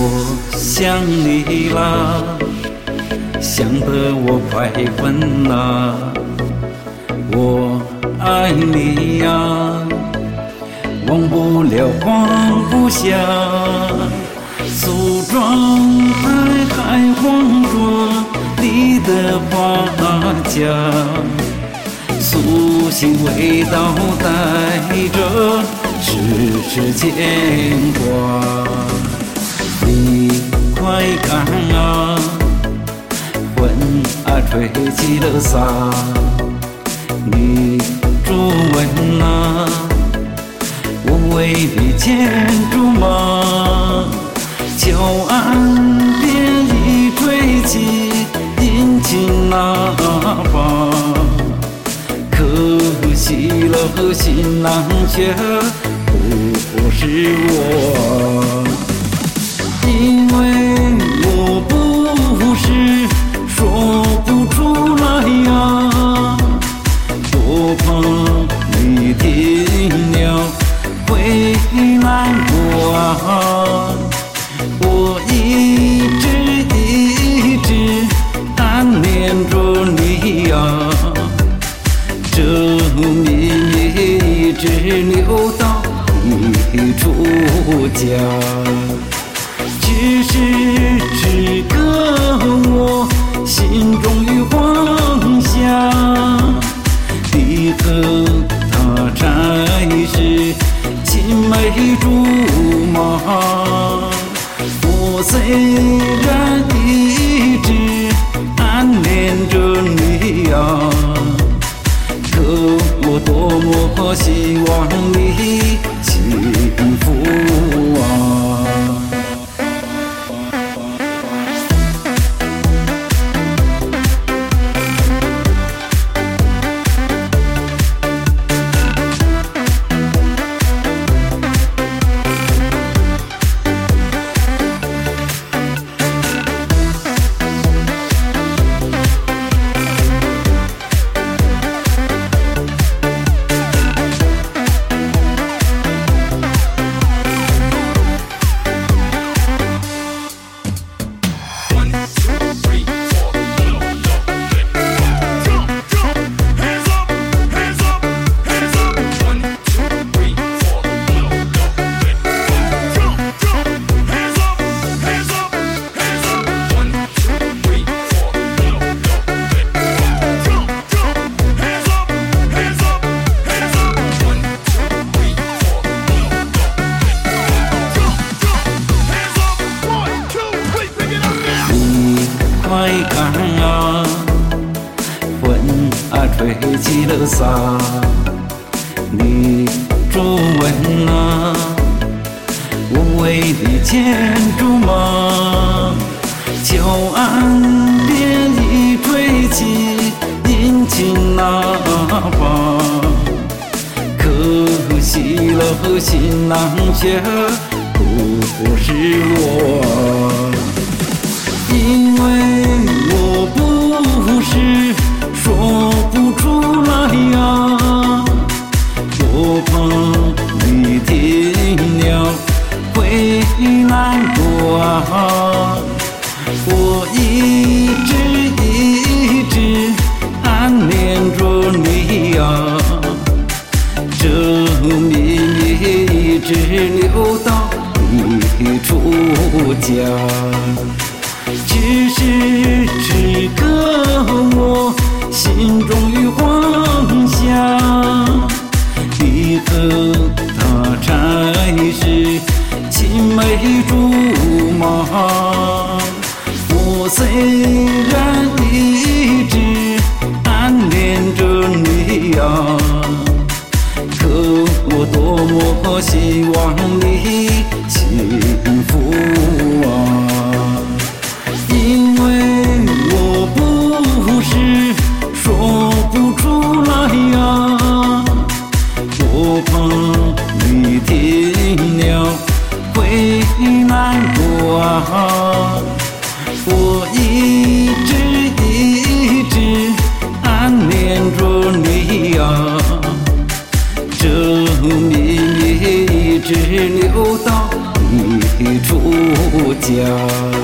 我想你啦，想得我快疯啦。我爱你呀，忘不了放不下。梳妆台还放着你的发夹，素心味道带着丝丝牵挂。快看啊，风啊吹起了沙。你皱纹啊，我为你牵住马。桥岸边已吹起引擎喇叭，可惜了新郎却不是我。因为怕你听了会难过。我一直一直暗恋着你呀，这秘密一直留到你出嫁。只是此刻我心中的幻想，你和青梅竹马。我虽然一直暗恋着你呀，可我多么希望你吹起了沙，你皱纹啊，我为你牵住马。桥岸边已吹起引擎喇叭，可惜了新郎却不是我。因为是此刻我心中有幻想，你和他才是青梅竹马。我虽然一直暗恋着你呀，可我多么希望你幸福只留到你。出家。